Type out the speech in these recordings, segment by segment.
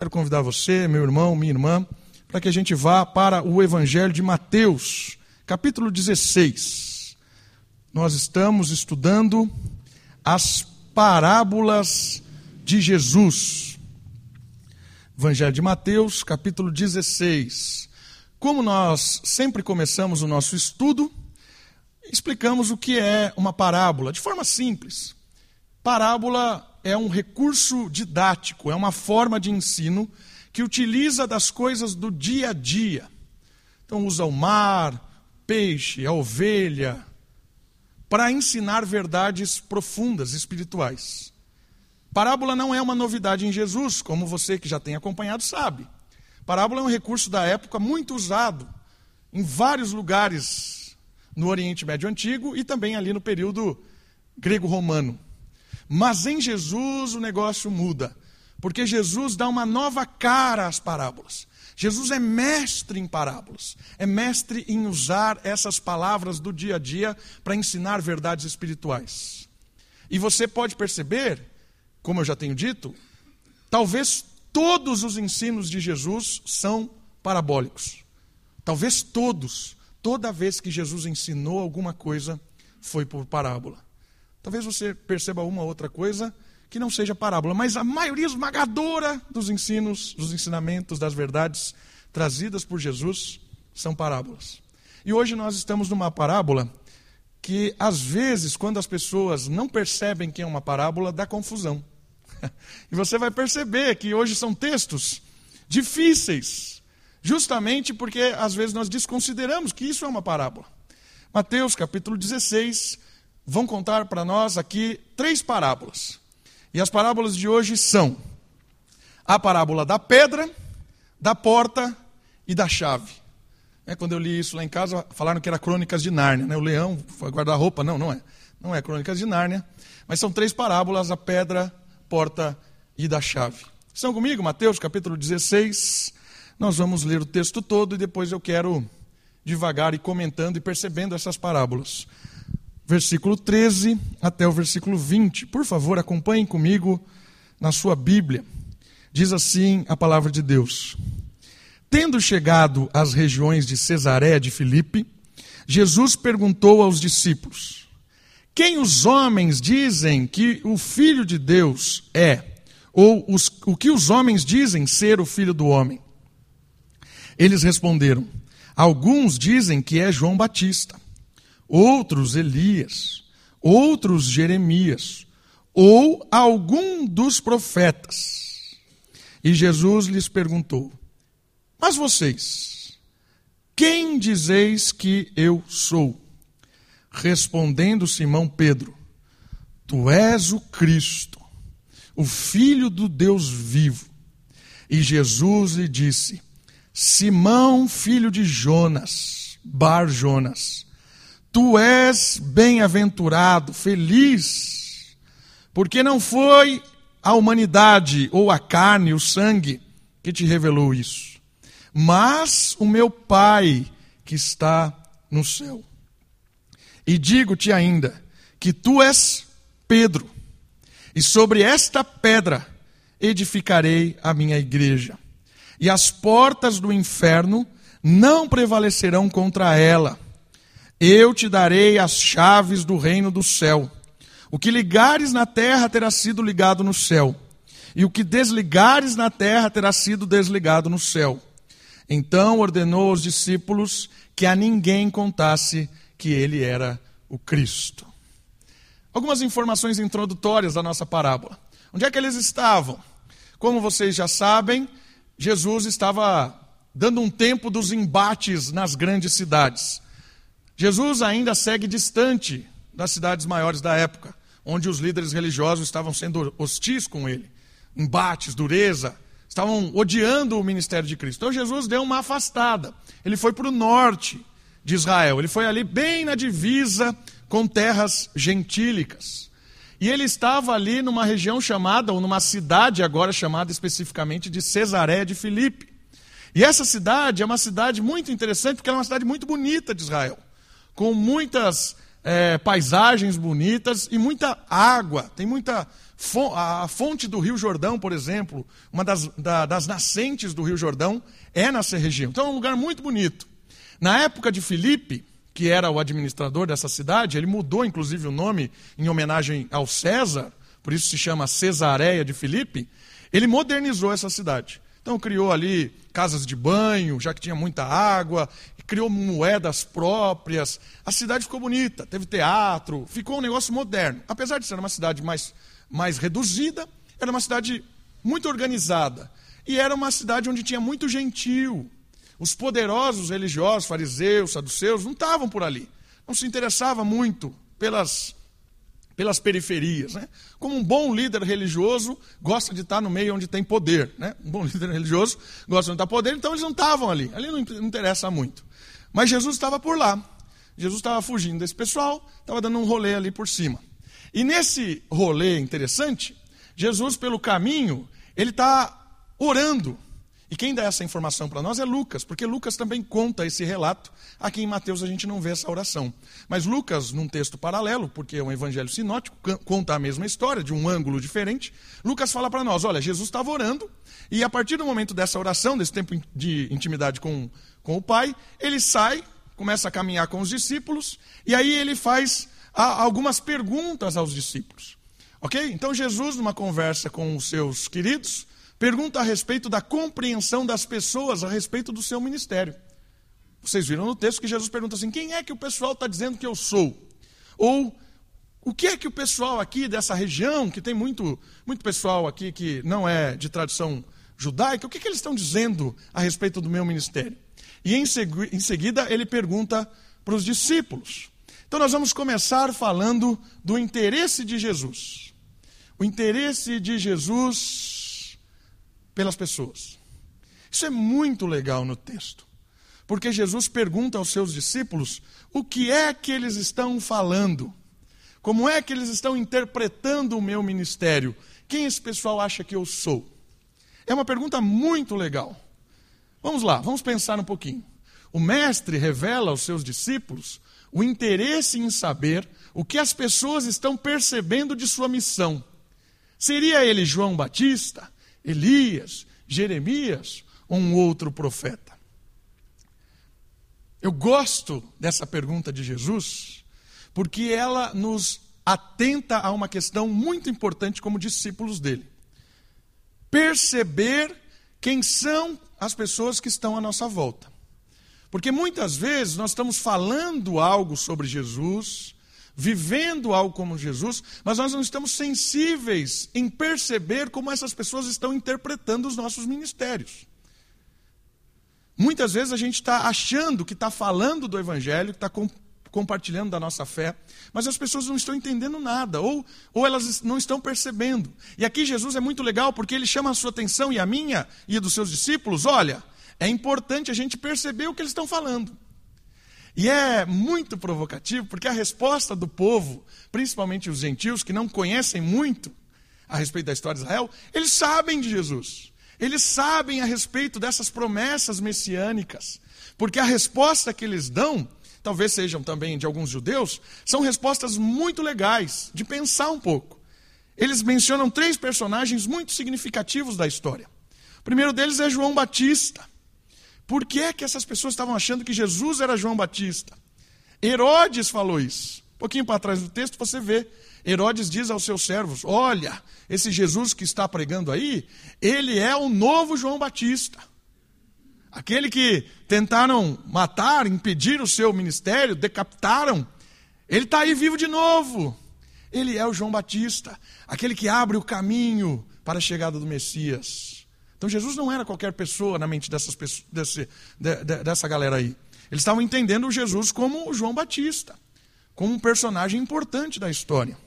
Quero convidar você, meu irmão, minha irmã, para que a gente vá para o Evangelho de Mateus, capítulo 16. Nós estamos estudando as parábolas de Jesus. Evangelho de Mateus, capítulo 16. Como nós sempre começamos o nosso estudo, explicamos o que é uma parábola, de forma simples. Parábola é um recurso didático, é uma forma de ensino que utiliza das coisas do dia a dia. Então, usa o mar, peixe, a ovelha, para ensinar verdades profundas, espirituais. Parábola não é uma novidade em Jesus, como você que já tem acompanhado sabe. Parábola é um recurso da época muito usado em vários lugares no Oriente Médio Antigo e também ali no período grego-romano. Mas em Jesus o negócio muda, porque Jesus dá uma nova cara às parábolas. Jesus é mestre em parábolas, é mestre em usar essas palavras do dia a dia para ensinar verdades espirituais. E você pode perceber, como eu já tenho dito, talvez todos os ensinos de Jesus são parabólicos. Talvez todos, toda vez que Jesus ensinou alguma coisa, foi por parábola. Talvez você perceba uma outra coisa que não seja parábola, mas a maioria esmagadora dos ensinos, dos ensinamentos, das verdades trazidas por Jesus são parábolas. E hoje nós estamos numa parábola que, às vezes, quando as pessoas não percebem que é uma parábola, dá confusão. E você vai perceber que hoje são textos difíceis, justamente porque às vezes nós desconsideramos que isso é uma parábola. Mateus capítulo 16, vão contar para nós aqui três parábolas. E as parábolas de hoje são a parábola da pedra, da porta e da chave. É, quando eu li isso lá em casa, falaram que era Crônicas de Nárnia. Né? O leão foi guardar roupa. Não, não é. Não é Crônicas de Nárnia. Mas são três parábolas: a pedra, porta e da chave. Estão comigo? Mateus capítulo 16. Nós vamos ler o texto todo e depois eu quero devagar e comentando e percebendo essas parábolas versículo 13 até o versículo 20. Por favor, acompanhem comigo na sua Bíblia. Diz assim a palavra de Deus: Tendo chegado às regiões de Cesaré de Filipe, Jesus perguntou aos discípulos: Quem os homens dizem que o Filho de Deus é? Ou os, o que os homens dizem ser o Filho do Homem? Eles responderam: Alguns dizem que é João Batista outros Elias, outros Jeremias, ou algum dos profetas. E Jesus lhes perguntou: Mas vocês, quem dizeis que eu sou? Respondendo Simão Pedro: Tu és o Cristo, o Filho do Deus vivo. E Jesus lhe disse: Simão, filho de Jonas, Bar Jonas, Tu és bem-aventurado, feliz, porque não foi a humanidade ou a carne, o sangue, que te revelou isso, mas o meu Pai que está no céu. E digo-te ainda que tu és Pedro, e sobre esta pedra edificarei a minha igreja, e as portas do inferno não prevalecerão contra ela. Eu te darei as chaves do reino do céu. O que ligares na terra terá sido ligado no céu, e o que desligares na terra terá sido desligado no céu. Então ordenou aos discípulos que a ninguém contasse que ele era o Cristo. Algumas informações introdutórias da nossa parábola. Onde é que eles estavam? Como vocês já sabem, Jesus estava dando um tempo dos embates nas grandes cidades. Jesus ainda segue distante das cidades maiores da época, onde os líderes religiosos estavam sendo hostis com ele, embates, dureza, estavam odiando o ministério de Cristo. Então Jesus deu uma afastada. Ele foi para o norte de Israel, ele foi ali bem na divisa com terras gentílicas. E ele estava ali numa região chamada, ou numa cidade agora chamada especificamente de Cesaré de Filipe. E essa cidade é uma cidade muito interessante, porque ela é uma cidade muito bonita de Israel com muitas é, paisagens bonitas e muita água. Tem muita. A fonte do Rio Jordão, por exemplo, uma das, da, das nascentes do Rio Jordão, é nessa região. Então é um lugar muito bonito. Na época de Filipe, que era o administrador dessa cidade, ele mudou inclusive o nome em homenagem ao César, por isso se chama Cesareia de Filipe. Ele modernizou essa cidade. Então criou ali casas de banho, já que tinha muita água, criou moedas próprias. A cidade ficou bonita, teve teatro, ficou um negócio moderno. Apesar de ser uma cidade mais, mais reduzida, era uma cidade muito organizada. E era uma cidade onde tinha muito gentil. Os poderosos religiosos, fariseus, saduceus, não estavam por ali. Não se interessava muito pelas pelas periferias. Né? Como um bom líder religioso gosta de estar no meio onde tem poder. Né? Um bom líder religioso gosta de estar poder, então eles não estavam ali. Ali não interessa muito. Mas Jesus estava por lá. Jesus estava fugindo desse pessoal, estava dando um rolê ali por cima. E nesse rolê interessante, Jesus, pelo caminho, ele está orando e quem dá essa informação para nós é Lucas, porque Lucas também conta esse relato. Aqui em Mateus a gente não vê essa oração. Mas Lucas, num texto paralelo, porque é um evangelho sinótico, conta a mesma história, de um ângulo diferente. Lucas fala para nós: olha, Jesus estava orando, e a partir do momento dessa oração, desse tempo de intimidade com, com o Pai, ele sai, começa a caminhar com os discípulos, e aí ele faz algumas perguntas aos discípulos. Ok? Então Jesus, numa conversa com os seus queridos, pergunta a respeito da compreensão das pessoas a respeito do seu ministério. Vocês viram no texto que Jesus pergunta assim: quem é que o pessoal está dizendo que eu sou? Ou o que é que o pessoal aqui dessa região, que tem muito, muito pessoal aqui que não é de tradição judaica, o que, é que eles estão dizendo a respeito do meu ministério? E em, em seguida ele pergunta para os discípulos. Então nós vamos começar falando do interesse de Jesus. O interesse de Jesus pelas pessoas. Isso é muito legal no texto, porque Jesus pergunta aos seus discípulos o que é que eles estão falando, como é que eles estão interpretando o meu ministério, quem esse pessoal acha que eu sou. É uma pergunta muito legal. Vamos lá, vamos pensar um pouquinho. O mestre revela aos seus discípulos o interesse em saber o que as pessoas estão percebendo de sua missão. Seria ele João Batista? Elias, Jeremias ou um outro profeta? Eu gosto dessa pergunta de Jesus, porque ela nos atenta a uma questão muito importante como discípulos dele. Perceber quem são as pessoas que estão à nossa volta. Porque muitas vezes nós estamos falando algo sobre Jesus, vivendo algo como Jesus, mas nós não estamos sensíveis em perceber como essas pessoas estão interpretando os nossos ministérios. Muitas vezes a gente está achando que está falando do Evangelho, que está com, compartilhando da nossa fé, mas as pessoas não estão entendendo nada, ou, ou elas não estão percebendo. E aqui Jesus é muito legal porque ele chama a sua atenção e a minha e a dos seus discípulos: olha, é importante a gente perceber o que eles estão falando. E é muito provocativo, porque a resposta do povo, principalmente os gentios que não conhecem muito a respeito da história de Israel, eles sabem de Jesus. Eles sabem a respeito dessas promessas messiânicas. Porque a resposta que eles dão, talvez sejam também de alguns judeus, são respostas muito legais, de pensar um pouco. Eles mencionam três personagens muito significativos da história. O primeiro deles é João Batista. Por que, é que essas pessoas estavam achando que Jesus era João Batista? Herodes falou isso. Um pouquinho para trás do texto você vê. Herodes diz aos seus servos: Olha, esse Jesus que está pregando aí, ele é o novo João Batista. Aquele que tentaram matar, impedir o seu ministério, decapitaram, ele está aí vivo de novo. Ele é o João Batista, aquele que abre o caminho para a chegada do Messias. Então Jesus não era qualquer pessoa na mente dessas pessoas, desse, de, de, dessa galera aí. Eles estavam entendendo Jesus como João Batista, como um personagem importante da história.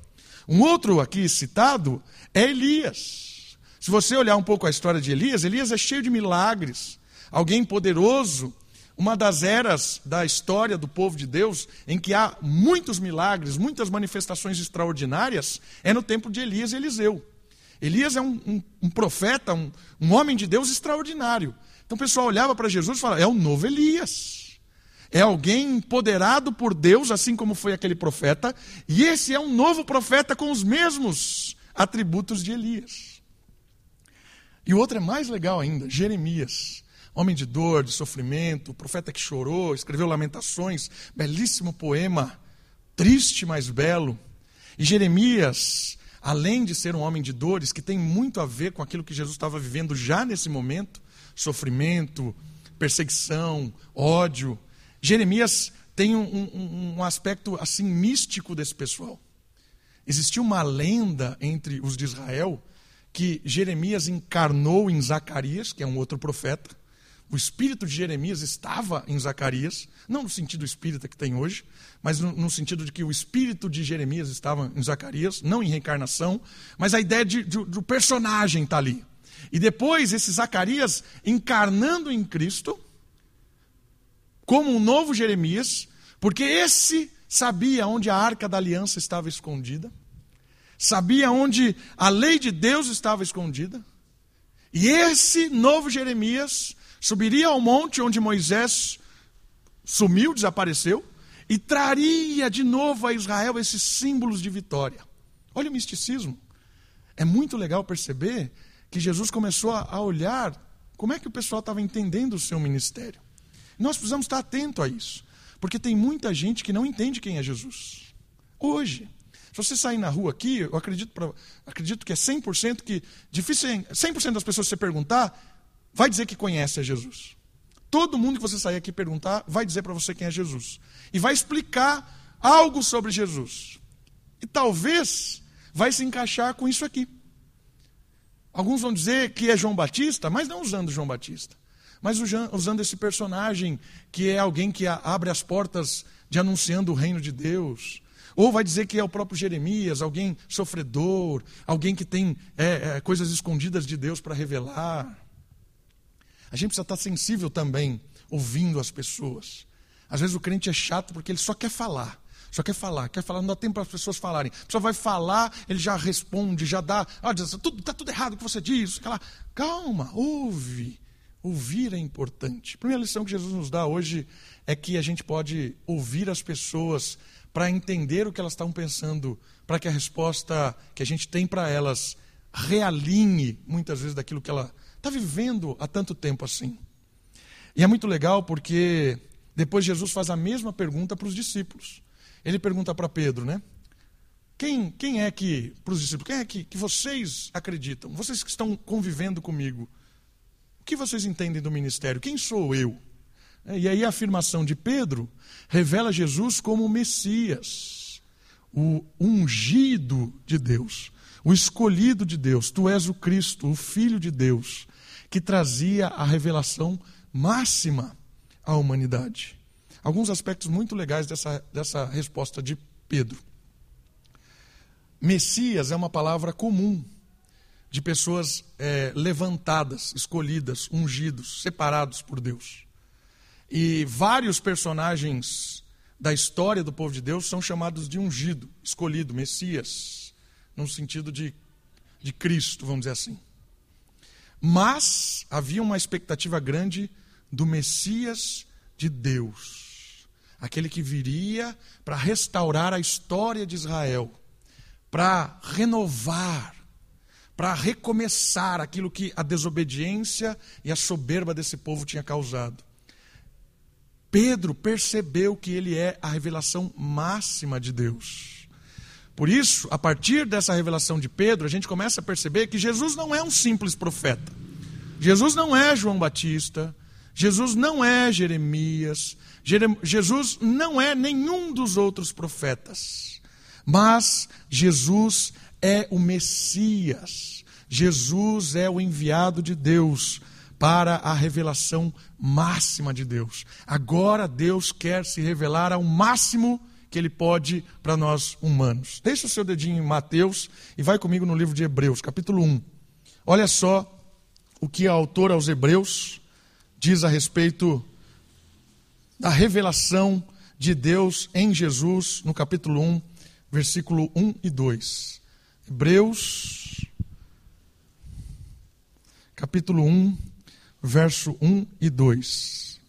Um outro aqui citado é Elias. Se você olhar um pouco a história de Elias, Elias é cheio de milagres, alguém poderoso, uma das eras da história do povo de Deus em que há muitos milagres, muitas manifestações extraordinárias, é no tempo de Elias e Eliseu. Elias é um, um, um profeta, um, um homem de Deus extraordinário. Então o pessoal olhava para Jesus e falava: é o novo Elias. É alguém empoderado por Deus, assim como foi aquele profeta, e esse é um novo profeta com os mesmos atributos de Elias. E o outro é mais legal ainda, Jeremias. Homem de dor, de sofrimento, profeta que chorou, escreveu Lamentações, belíssimo poema, triste, mas belo. E Jeremias, além de ser um homem de dores, que tem muito a ver com aquilo que Jesus estava vivendo já nesse momento sofrimento, perseguição, ódio. Jeremias tem um, um, um aspecto assim místico desse pessoal. Existia uma lenda entre os de Israel que Jeremias encarnou em Zacarias, que é um outro profeta, o espírito de Jeremias estava em Zacarias, não no sentido espírita que tem hoje, mas no, sentido de que o espírito de Jeremias estava em Zacarias, não em reencarnação, mas a ideia de, de, do personagem está ali. E depois, esse Zacarias encarnando em Cristo, como um novo Jeremias, porque esse sabia onde a arca da aliança estava escondida, sabia onde a lei de Deus estava escondida, e esse novo Jeremias subiria ao monte onde Moisés sumiu, desapareceu, e traria de novo a Israel esses símbolos de vitória. Olha o misticismo. É muito legal perceber que Jesus começou a olhar como é que o pessoal estava entendendo o seu ministério. Nós precisamos estar atento a isso, porque tem muita gente que não entende quem é Jesus. Hoje, se você sair na rua aqui, eu acredito, pra, acredito que é 100% que difícil 100% das pessoas que você perguntar vai dizer que conhece a Jesus. Todo mundo que você sair aqui perguntar vai dizer para você quem é Jesus. E vai explicar algo sobre Jesus. E talvez vai se encaixar com isso aqui. Alguns vão dizer que é João Batista, mas não usando João Batista. Mas usando esse personagem que é alguém que abre as portas de anunciando o reino de Deus. Ou vai dizer que é o próprio Jeremias, alguém sofredor, alguém que tem é, é, coisas escondidas de Deus para revelar. A gente precisa estar sensível também, ouvindo as pessoas. Às vezes o crente é chato porque ele só quer falar. Só quer falar, quer falar, não dá tempo para as pessoas falarem. A pessoa vai falar, ele já responde, já dá. Ah, está tudo, tá tudo errado o que você diz. Aquela, calma, ouve. Ouvir é importante. A primeira lição que Jesus nos dá hoje é que a gente pode ouvir as pessoas para entender o que elas estão pensando, para que a resposta que a gente tem para elas realinhe muitas vezes daquilo que ela está vivendo há tanto tempo assim. E é muito legal porque depois Jesus faz a mesma pergunta para os discípulos. Ele pergunta para Pedro, né? Quem, quem é que, para os discípulos, quem é que, que vocês acreditam? Vocês que estão convivendo comigo, o que vocês entendem do ministério? Quem sou eu? É, e aí a afirmação de Pedro revela Jesus como o Messias, o ungido de Deus, o escolhido de Deus. Tu és o Cristo, o Filho de Deus que trazia a revelação máxima à humanidade. Alguns aspectos muito legais dessa, dessa resposta de Pedro. Messias é uma palavra comum de pessoas é, levantadas, escolhidas, ungidos, separados por Deus. E vários personagens da história do povo de Deus são chamados de ungido, escolhido, Messias, no sentido de, de Cristo, vamos dizer assim. Mas havia uma expectativa grande do Messias de Deus, aquele que viria para restaurar a história de Israel, para renovar, para recomeçar aquilo que a desobediência e a soberba desse povo tinha causado. Pedro percebeu que ele é a revelação máxima de Deus. Por isso, a partir dessa revelação de Pedro, a gente começa a perceber que Jesus não é um simples profeta. Jesus não é João Batista. Jesus não é Jeremias. Jesus não é nenhum dos outros profetas. Mas Jesus é o Messias. Jesus é o enviado de Deus para a revelação máxima de Deus. Agora Deus quer se revelar ao máximo que ele pode para nós humanos. Deixa o seu dedinho em Mateus e vai comigo no livro de Hebreus, capítulo 1. Olha só o que a autora aos Hebreus diz a respeito da revelação de Deus em Jesus, no capítulo 1, versículo 1 e 2. Hebreus, capítulo 1, verso 1 e 2.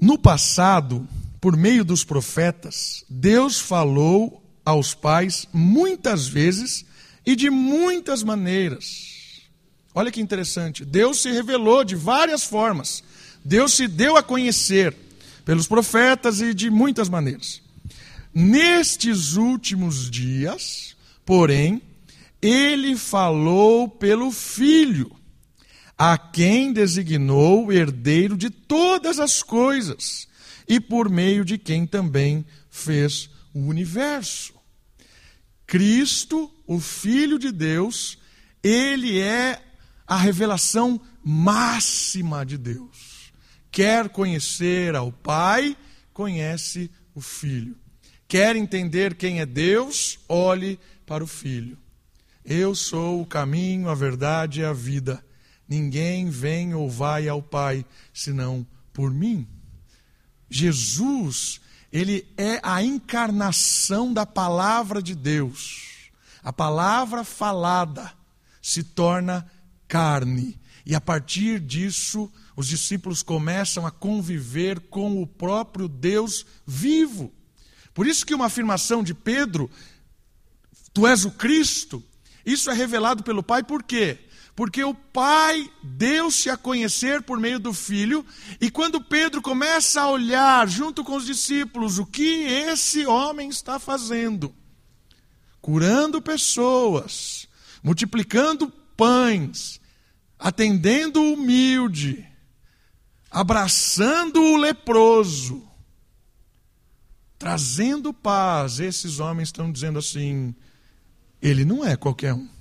No passado, por meio dos profetas, Deus falou aos pais muitas vezes e de muitas maneiras. Olha que interessante. Deus se revelou de várias formas. Deus se deu a conhecer pelos profetas e de muitas maneiras. Nestes últimos dias, porém, ele falou pelo Filho, a quem designou o herdeiro de todas as coisas, e por meio de quem também fez o universo. Cristo, o Filho de Deus, ele é a revelação máxima de Deus. Quer conhecer ao Pai, conhece o Filho. Quer entender quem é Deus, olhe para o Filho. Eu sou o caminho, a verdade e a vida. Ninguém vem ou vai ao Pai senão por mim. Jesus, ele é a encarnação da palavra de Deus. A palavra falada se torna carne. E a partir disso, os discípulos começam a conviver com o próprio Deus vivo. Por isso que uma afirmação de Pedro, tu és o Cristo, isso é revelado pelo Pai por quê? Porque o Pai deu-se a conhecer por meio do Filho, e quando Pedro começa a olhar junto com os discípulos o que esse homem está fazendo, curando pessoas, multiplicando pães, atendendo o humilde, abraçando o leproso, trazendo paz, esses homens estão dizendo assim: ele não é qualquer um.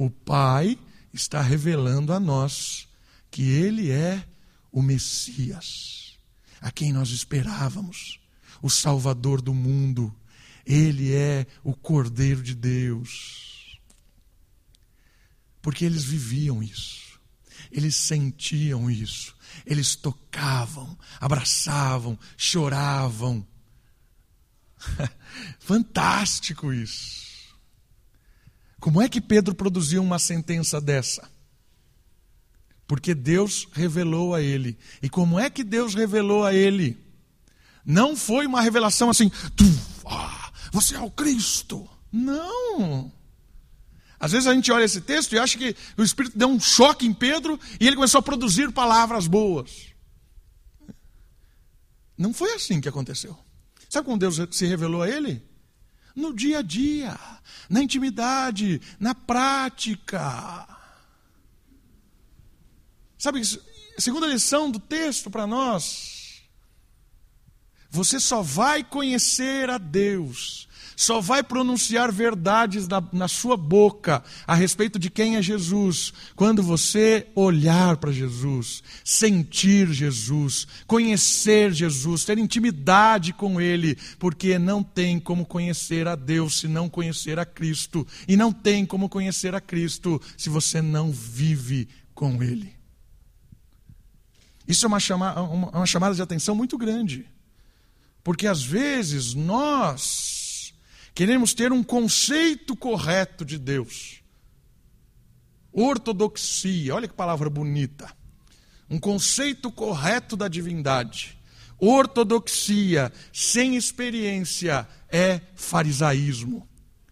O Pai está revelando a nós que Ele é o Messias, a quem nós esperávamos, o Salvador do mundo. Ele é o Cordeiro de Deus. Porque eles viviam isso, eles sentiam isso, eles tocavam, abraçavam, choravam. Fantástico isso. Como é que Pedro produziu uma sentença dessa? Porque Deus revelou a ele. E como é que Deus revelou a ele? Não foi uma revelação assim, ah, você é o Cristo. Não. Às vezes a gente olha esse texto e acha que o Espírito deu um choque em Pedro e ele começou a produzir palavras boas. Não foi assim que aconteceu. Sabe como Deus se revelou a ele? No dia a dia, na intimidade, na prática. Sabe, segunda lição do texto para nós. Você só vai conhecer a Deus só vai pronunciar verdades na, na sua boca a respeito de quem é Jesus quando você olhar para Jesus, sentir Jesus, conhecer Jesus, ter intimidade com Ele, porque não tem como conhecer a Deus se não conhecer a Cristo, e não tem como conhecer a Cristo se você não vive com Ele. Isso é uma, chama, uma chamada de atenção muito grande. Porque às vezes nós Queremos ter um conceito correto de Deus. Ortodoxia, olha que palavra bonita. Um conceito correto da divindade. Ortodoxia sem experiência é farisaísmo.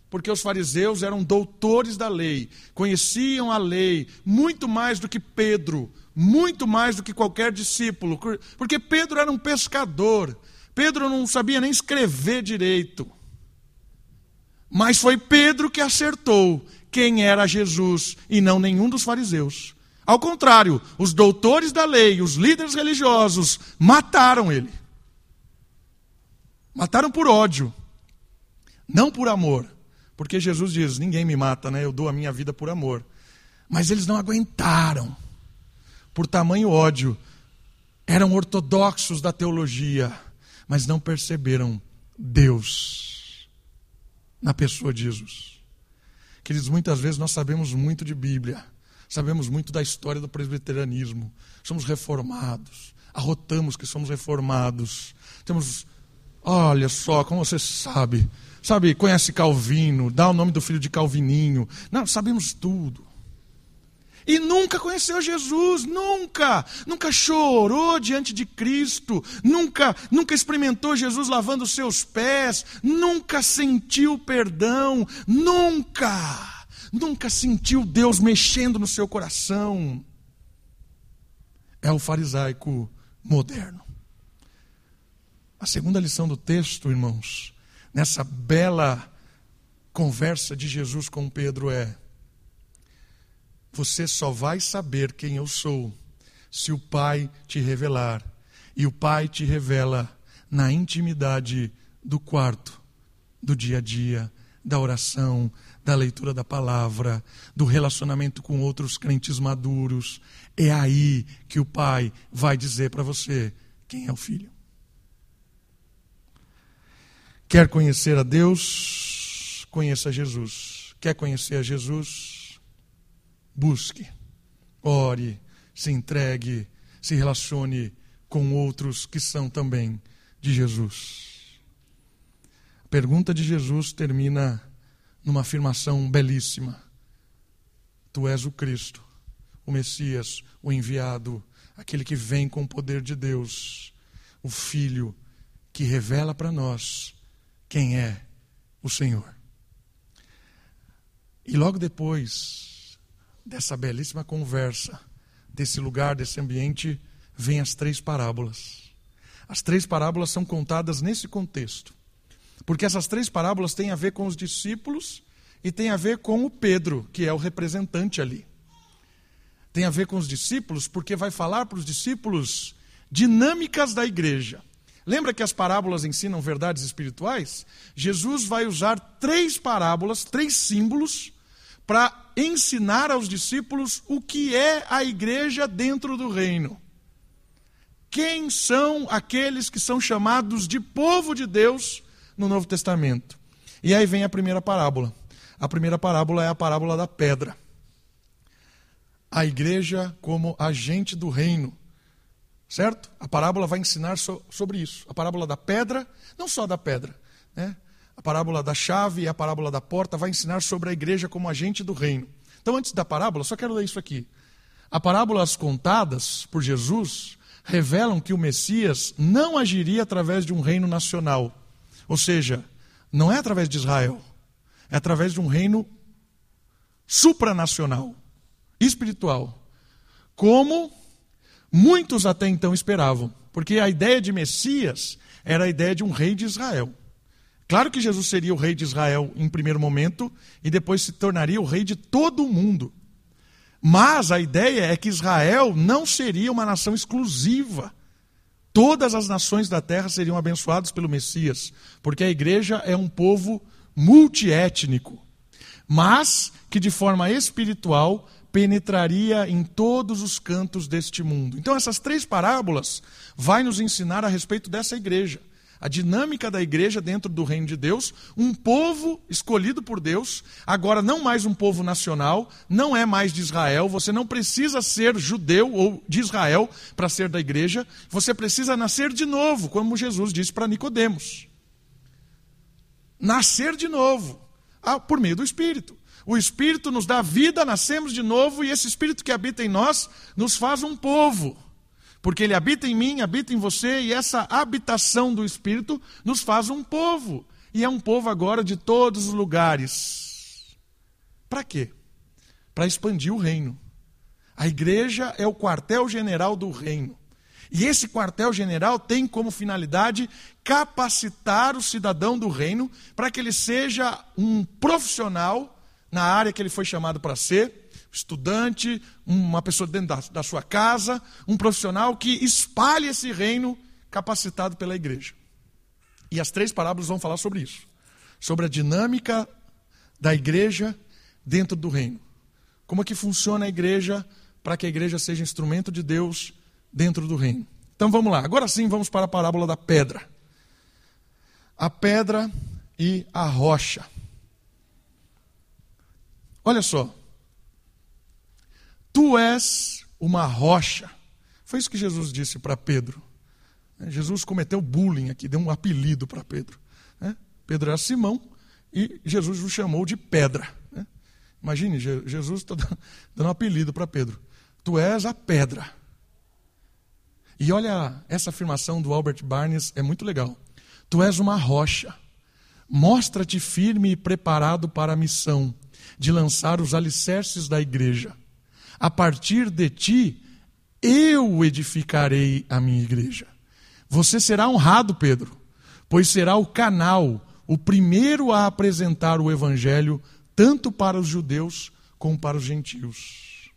Porque os fariseus eram doutores da lei, conheciam a lei muito mais do que Pedro, muito mais do que qualquer discípulo. Porque Pedro era um pescador, Pedro não sabia nem escrever direito. Mas foi Pedro que acertou quem era Jesus e não nenhum dos fariseus. Ao contrário, os doutores da lei, os líderes religiosos, mataram ele. Mataram por ódio, não por amor. Porque Jesus diz: ninguém me mata, né? eu dou a minha vida por amor. Mas eles não aguentaram, por tamanho ódio. Eram ortodoxos da teologia, mas não perceberam Deus na pessoa de Jesus. Queridos, muitas vezes nós sabemos muito de Bíblia, sabemos muito da história do presbiterianismo, somos reformados, arrotamos que somos reformados, temos, olha só, como você sabe, sabe, conhece Calvino, dá o nome do filho de Calvininho, não, sabemos tudo. E nunca conheceu Jesus, nunca, nunca chorou diante de Cristo, nunca, nunca experimentou Jesus lavando os seus pés, nunca sentiu perdão, nunca, nunca sentiu Deus mexendo no seu coração. É o farisaico moderno. A segunda lição do texto, irmãos, nessa bela conversa de Jesus com Pedro é: você só vai saber quem eu sou se o Pai te revelar. E o Pai te revela na intimidade do quarto, do dia a dia, da oração, da leitura da palavra, do relacionamento com outros crentes maduros. É aí que o Pai vai dizer para você quem é o filho. Quer conhecer a Deus? Conheça Jesus. Quer conhecer a Jesus? Busque, ore, se entregue, se relacione com outros que são também de Jesus. A pergunta de Jesus termina numa afirmação belíssima: Tu és o Cristo, o Messias, o enviado, aquele que vem com o poder de Deus, o Filho que revela para nós quem é o Senhor. E logo depois, dessa belíssima conversa, desse lugar, desse ambiente, vêm as três parábolas. As três parábolas são contadas nesse contexto. Porque essas três parábolas têm a ver com os discípulos e têm a ver com o Pedro, que é o representante ali. Tem a ver com os discípulos, porque vai falar para os discípulos dinâmicas da igreja. Lembra que as parábolas ensinam verdades espirituais? Jesus vai usar três parábolas, três símbolos, para ensinar aos discípulos o que é a igreja dentro do reino. Quem são aqueles que são chamados de povo de Deus no Novo Testamento? E aí vem a primeira parábola. A primeira parábola é a parábola da pedra. A igreja como agente do reino. Certo? A parábola vai ensinar so, sobre isso. A parábola da pedra, não só da pedra, né? A parábola da chave e a parábola da porta vai ensinar sobre a igreja como agente do reino. Então, antes da parábola, só quero ler isso aqui. As parábolas contadas por Jesus revelam que o Messias não agiria através de um reino nacional. Ou seja, não é através de Israel, é através de um reino supranacional, espiritual. Como muitos até então esperavam. Porque a ideia de Messias era a ideia de um rei de Israel. Claro que Jesus seria o rei de Israel em primeiro momento e depois se tornaria o rei de todo o mundo. Mas a ideia é que Israel não seria uma nação exclusiva. Todas as nações da terra seriam abençoadas pelo Messias, porque a igreja é um povo multiétnico, mas que de forma espiritual penetraria em todos os cantos deste mundo. Então essas três parábolas vai nos ensinar a respeito dessa igreja a dinâmica da igreja dentro do reino de Deus, um povo escolhido por Deus, agora não mais um povo nacional, não é mais de Israel, você não precisa ser judeu ou de Israel para ser da igreja, você precisa nascer de novo, como Jesus disse para Nicodemos. Nascer de novo, ah, por meio do Espírito. O Espírito nos dá vida, nascemos de novo, e esse Espírito que habita em nós nos faz um povo porque ele habita em mim, habita em você, e essa habitação do Espírito nos faz um povo. E é um povo agora de todos os lugares. Para quê? Para expandir o reino. A igreja é o quartel-general do reino. E esse quartel-general tem como finalidade capacitar o cidadão do reino para que ele seja um profissional na área que ele foi chamado para ser estudante, uma pessoa dentro da, da sua casa, um profissional que espalhe esse reino capacitado pela igreja. E as três parábolas vão falar sobre isso sobre a dinâmica da igreja dentro do reino. Como é que funciona a igreja para que a igreja seja instrumento de Deus dentro do reino. Então vamos lá. Agora sim vamos para a parábola da pedra. A pedra e a rocha. Olha só. Tu és uma rocha. Foi isso que Jesus disse para Pedro. Jesus cometeu bullying aqui, deu um apelido para Pedro. Pedro era Simão e Jesus o chamou de pedra. Imagine, Jesus está dando um apelido para Pedro. Tu és a pedra. E olha, essa afirmação do Albert Barnes é muito legal. Tu és uma rocha. Mostra-te firme e preparado para a missão de lançar os alicerces da igreja. A partir de ti, eu edificarei a minha igreja. Você será honrado, Pedro, pois será o canal, o primeiro a apresentar o evangelho tanto para os judeus como para os gentios.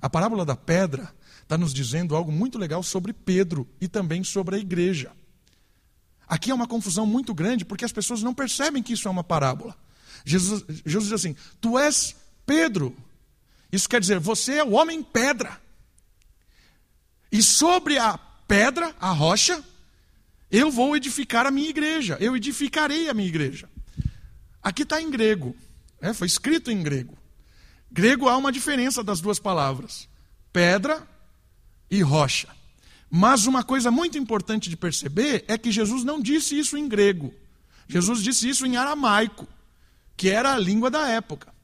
A parábola da pedra está nos dizendo algo muito legal sobre Pedro e também sobre a igreja. Aqui é uma confusão muito grande porque as pessoas não percebem que isso é uma parábola. Jesus, Jesus diz assim: Tu és Pedro. Isso quer dizer, você é o homem pedra. E sobre a pedra, a rocha, eu vou edificar a minha igreja. Eu edificarei a minha igreja. Aqui está em grego. É, foi escrito em grego. Grego há uma diferença das duas palavras: pedra e rocha. Mas uma coisa muito importante de perceber é que Jesus não disse isso em grego. Jesus disse isso em aramaico, que era a língua da época.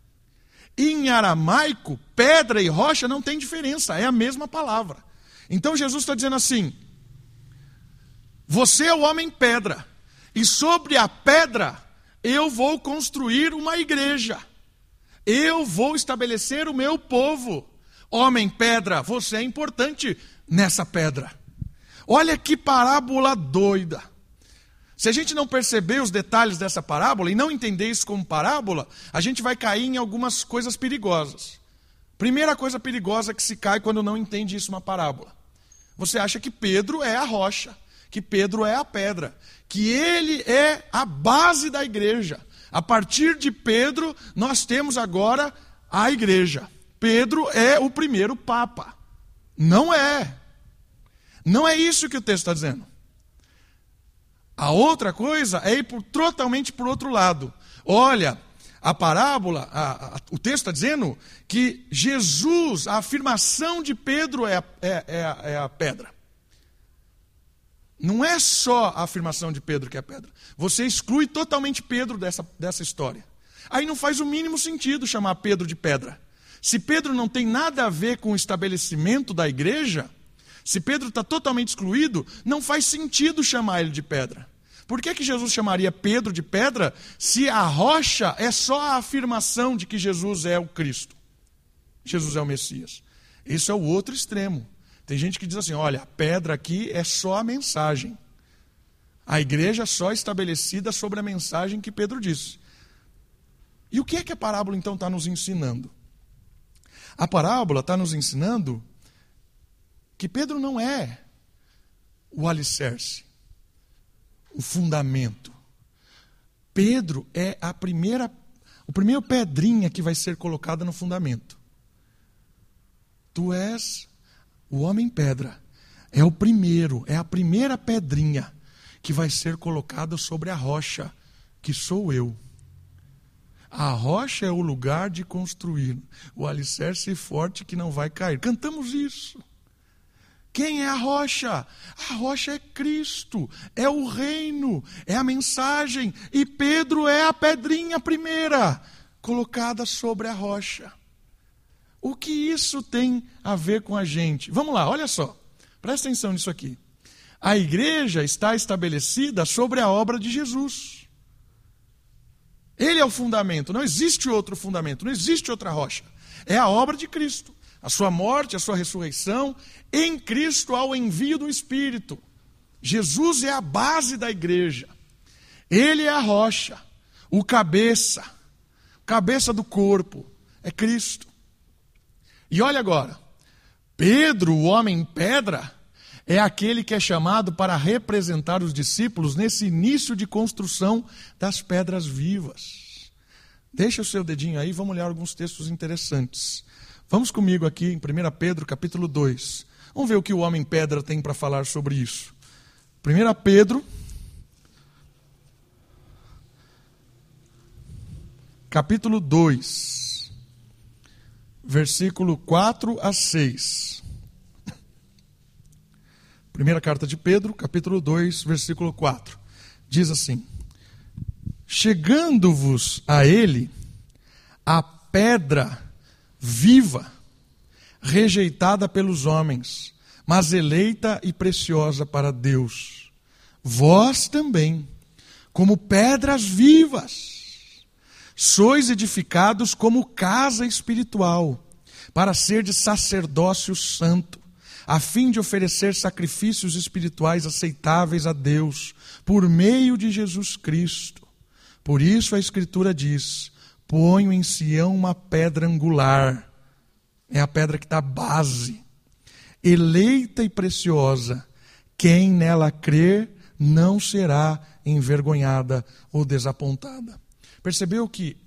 Em aramaico, pedra e rocha não tem diferença, é a mesma palavra. Então Jesus está dizendo assim: Você é o homem pedra, e sobre a pedra eu vou construir uma igreja. Eu vou estabelecer o meu povo. Homem pedra, você é importante nessa pedra. Olha que parábola doida. Se a gente não perceber os detalhes dessa parábola e não entender isso como parábola, a gente vai cair em algumas coisas perigosas. Primeira coisa perigosa que se cai quando não entende isso uma parábola. Você acha que Pedro é a rocha, que Pedro é a pedra, que ele é a base da igreja. A partir de Pedro, nós temos agora a igreja. Pedro é o primeiro papa. Não é. Não é isso que o texto está dizendo. A outra coisa é ir por, totalmente por outro lado. Olha, a parábola, a, a, o texto está dizendo que Jesus, a afirmação de Pedro é a, é, é, é a pedra. Não é só a afirmação de Pedro que é a pedra. Você exclui totalmente Pedro dessa, dessa história. Aí não faz o mínimo sentido chamar Pedro de pedra. Se Pedro não tem nada a ver com o estabelecimento da igreja, se Pedro está totalmente excluído, não faz sentido chamar ele de pedra. Por que, que Jesus chamaria Pedro de pedra se a rocha é só a afirmação de que Jesus é o Cristo? Jesus é o Messias. Esse é o outro extremo. Tem gente que diz assim: olha, a pedra aqui é só a mensagem. A igreja só estabelecida sobre a mensagem que Pedro disse. E o que é que a parábola então está nos ensinando? A parábola está nos ensinando que Pedro não é o alicerce, o fundamento. Pedro é a primeira, o primeiro pedrinha que vai ser colocada no fundamento. Tu és o homem pedra. É o primeiro, é a primeira pedrinha que vai ser colocada sobre a rocha, que sou eu. A rocha é o lugar de construir, o alicerce forte que não vai cair. Cantamos isso. Quem é a rocha? A rocha é Cristo, é o reino, é a mensagem. E Pedro é a pedrinha primeira colocada sobre a rocha. O que isso tem a ver com a gente? Vamos lá, olha só, presta atenção nisso aqui. A igreja está estabelecida sobre a obra de Jesus. Ele é o fundamento, não existe outro fundamento, não existe outra rocha. É a obra de Cristo a sua morte, a sua ressurreição, em Cristo há o envio do Espírito. Jesus é a base da igreja. Ele é a rocha, o cabeça, cabeça do corpo, é Cristo. E olha agora, Pedro, o homem pedra, é aquele que é chamado para representar os discípulos nesse início de construção das pedras vivas. Deixa o seu dedinho aí, vamos olhar alguns textos interessantes. Vamos comigo aqui em 1 Pedro capítulo 2. Vamos ver o que o homem pedra tem para falar sobre isso. 1 Pedro, capítulo 2, versículo 4 a 6. Primeira carta de Pedro, capítulo 2, versículo 4. Diz assim: Chegando-vos a ele, a pedra viva, rejeitada pelos homens, mas eleita e preciosa para Deus. Vós também, como pedras vivas, sois edificados como casa espiritual, para ser de sacerdócio santo, a fim de oferecer sacrifícios espirituais aceitáveis a Deus, por meio de Jesus Cristo. Por isso a Escritura diz: ponho em Sião uma pedra angular, é a pedra que dá base, eleita e preciosa. Quem nela crer não será envergonhada ou desapontada. Percebeu que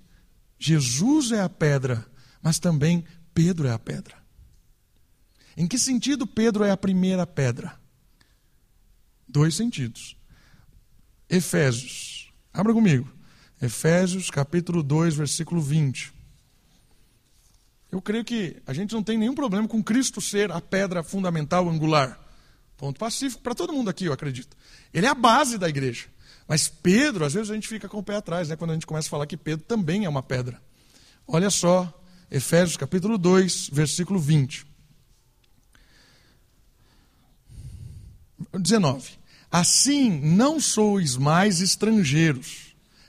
Jesus é a pedra, mas também Pedro é a pedra. Em que sentido Pedro é a primeira pedra? Dois sentidos. Efésios. Abra comigo. Efésios capítulo 2, versículo 20. Eu creio que a gente não tem nenhum problema com Cristo ser a pedra fundamental, angular. Ponto pacífico para todo mundo aqui, eu acredito. Ele é a base da igreja. Mas Pedro, às vezes a gente fica com o pé atrás, né, quando a gente começa a falar que Pedro também é uma pedra. Olha só, Efésios capítulo 2, versículo 20. 19. Assim não sois mais estrangeiros,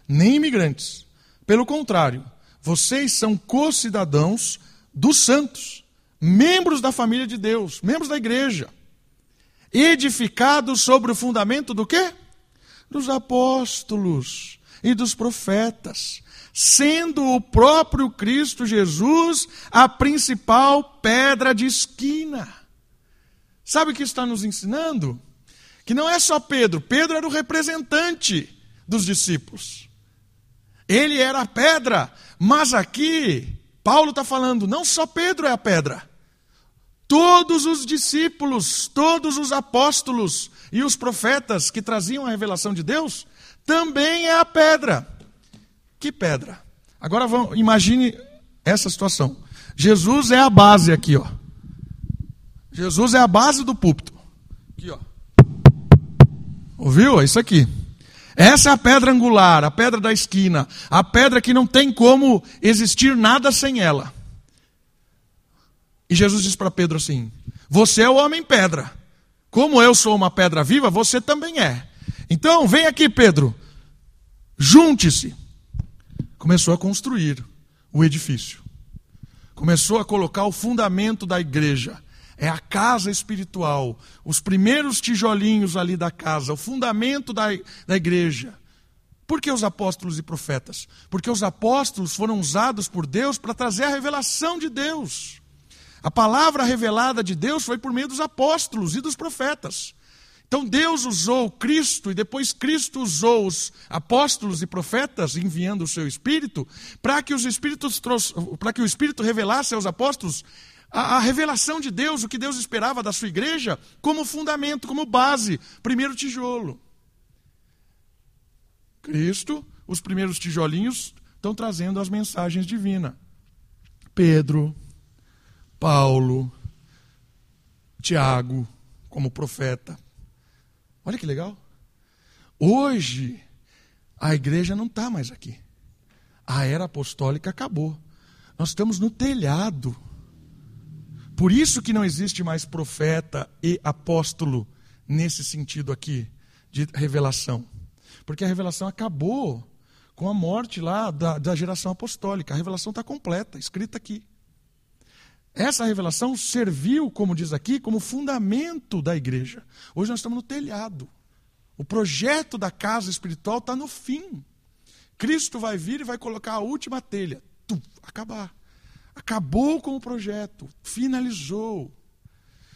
nem imigrantes. Pelo contrário, vocês são co-cidadãos dos santos, membros da família de Deus, membros da igreja, edificados sobre o fundamento do quê? Dos apóstolos e dos profetas, sendo o próprio Cristo Jesus a principal pedra de esquina. Sabe o que está nos ensinando? Que não é só Pedro, Pedro era o representante dos discípulos. Ele era a pedra, mas aqui Paulo está falando, não só Pedro é a pedra. Todos os discípulos, todos os apóstolos e os profetas que traziam a revelação de Deus também é a pedra. Que pedra? Agora vamos, imagine essa situação. Jesus é a base aqui, ó. Jesus é a base do púlpito. Aqui, ó. Ouviu? É isso aqui. Essa é a pedra angular, a pedra da esquina, a pedra que não tem como existir nada sem ela. E Jesus diz para Pedro assim: Você é o homem pedra. Como eu sou uma pedra viva, você também é. Então, vem aqui, Pedro. Junte-se começou a construir o edifício. Começou a colocar o fundamento da igreja. É a casa espiritual, os primeiros tijolinhos ali da casa, o fundamento da, da igreja. Por que os apóstolos e profetas? Porque os apóstolos foram usados por Deus para trazer a revelação de Deus. A palavra revelada de Deus foi por meio dos apóstolos e dos profetas. Então Deus usou Cristo e depois Cristo usou os apóstolos e profetas enviando o seu espírito para que os espíritos para que o espírito revelasse aos apóstolos a, a, revelação de Deus, o que Deus esperava da sua igreja, como fundamento, como base, primeiro tijolo. Cristo, os primeiros tijolinhos estão trazendo as mensagens divinas. Pedro, Paulo, Tiago, como profeta, Olha que legal. Hoje, a igreja não está mais aqui. A era apostólica acabou. Nós estamos no telhado. Por isso que não existe mais profeta e apóstolo nesse sentido aqui de revelação. Porque a revelação acabou com a morte lá da, da geração apostólica. A revelação está completa, escrita aqui. Essa revelação serviu, como diz aqui, como fundamento da igreja. Hoje nós estamos no telhado. O projeto da casa espiritual está no fim. Cristo vai vir e vai colocar a última telha. Tum, acabar. Acabou com o projeto, finalizou.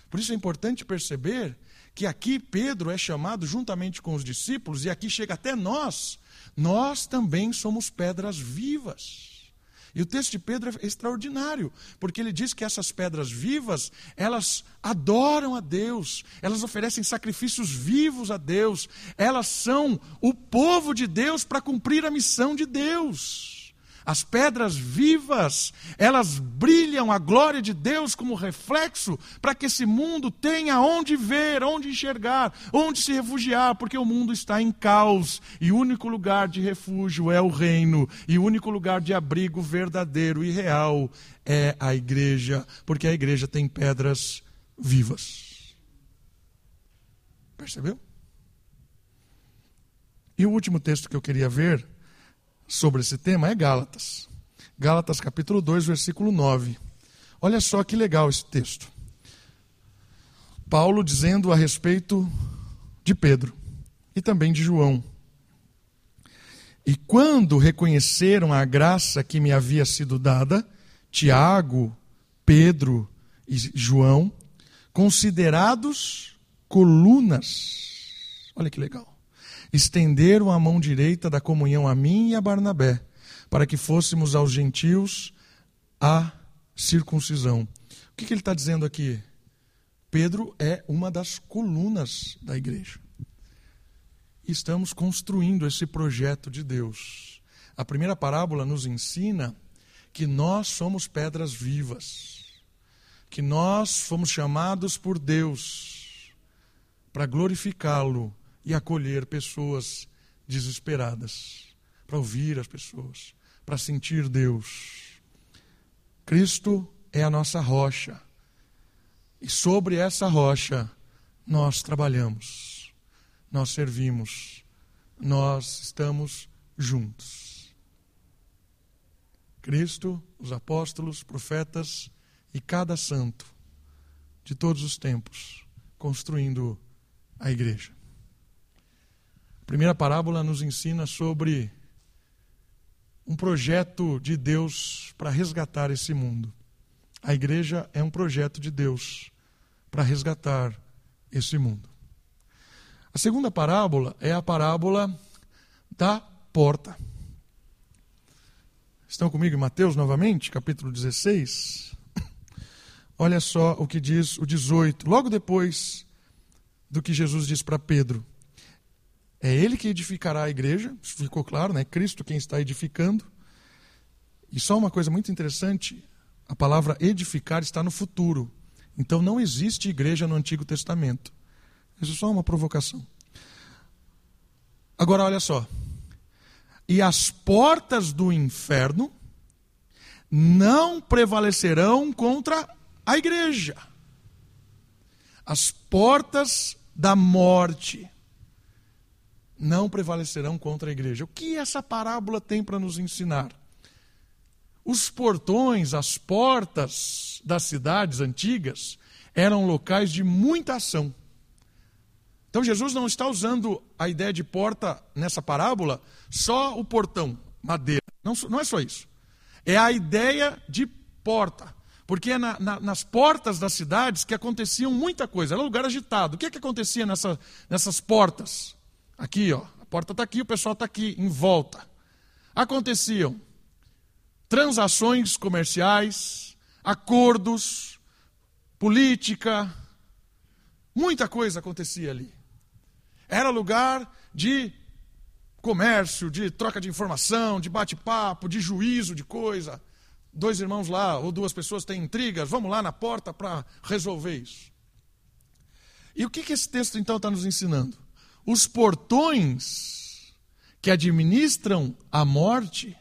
Por isso é importante perceber que aqui Pedro é chamado juntamente com os discípulos, e aqui chega até nós, nós também somos pedras vivas. E o texto de Pedro é extraordinário, porque ele diz que essas pedras vivas, elas adoram a Deus, elas oferecem sacrifícios vivos a Deus, elas são o povo de Deus para cumprir a missão de Deus. As pedras vivas, elas brilham a glória de Deus como reflexo para que esse mundo tenha onde ver, onde enxergar, onde se refugiar, porque o mundo está em caos e o único lugar de refúgio é o reino, e o único lugar de abrigo verdadeiro e real é a igreja, porque a igreja tem pedras vivas. Percebeu? E o último texto que eu queria ver sobre esse tema é Gálatas. Gálatas capítulo 2, versículo 9. Olha só que legal esse texto. Paulo dizendo a respeito de Pedro e também de João. E quando reconheceram a graça que me havia sido dada, Tiago, Pedro e João, considerados colunas. Olha que legal estenderam a mão direita da comunhão a mim e a Barnabé, para que fôssemos aos gentios a circuncisão. O que, que ele está dizendo aqui? Pedro é uma das colunas da igreja. Estamos construindo esse projeto de Deus. A primeira parábola nos ensina que nós somos pedras vivas, que nós fomos chamados por Deus para glorificá-lo e acolher pessoas desesperadas, para ouvir as pessoas, para sentir Deus. Cristo é a nossa rocha. E sobre essa rocha nós trabalhamos, nós servimos, nós estamos juntos. Cristo, os apóstolos, profetas e cada santo de todos os tempos construindo a igreja primeira parábola nos ensina sobre um projeto de Deus para resgatar esse mundo. A igreja é um projeto de Deus para resgatar esse mundo. A segunda parábola é a parábola da porta. Estão comigo em Mateus novamente, capítulo 16? Olha só o que diz o 18, logo depois do que Jesus diz para Pedro. É Ele que edificará a igreja, isso ficou claro, né? Cristo quem está edificando. E só uma coisa muito interessante: a palavra edificar está no futuro. Então não existe igreja no Antigo Testamento. Isso é só uma provocação. Agora olha só. E as portas do inferno não prevalecerão contra a igreja. As portas da morte não prevalecerão contra a igreja. O que essa parábola tem para nos ensinar? Os portões, as portas das cidades antigas eram locais de muita ação. Então Jesus não está usando a ideia de porta nessa parábola só o portão, madeira. Não, não é só isso. É a ideia de porta. Porque é na, na, nas portas das cidades que aconteciam muita coisa. Era um lugar agitado. O que, é que acontecia nessa, nessas portas? Aqui, ó, a porta está aqui, o pessoal está aqui, em volta. Aconteciam transações comerciais, acordos, política, muita coisa acontecia ali. Era lugar de comércio, de troca de informação, de bate-papo, de juízo de coisa. Dois irmãos lá, ou duas pessoas têm intrigas, vamos lá na porta para resolver isso. E o que, que esse texto então está nos ensinando? Os portões que administram a morte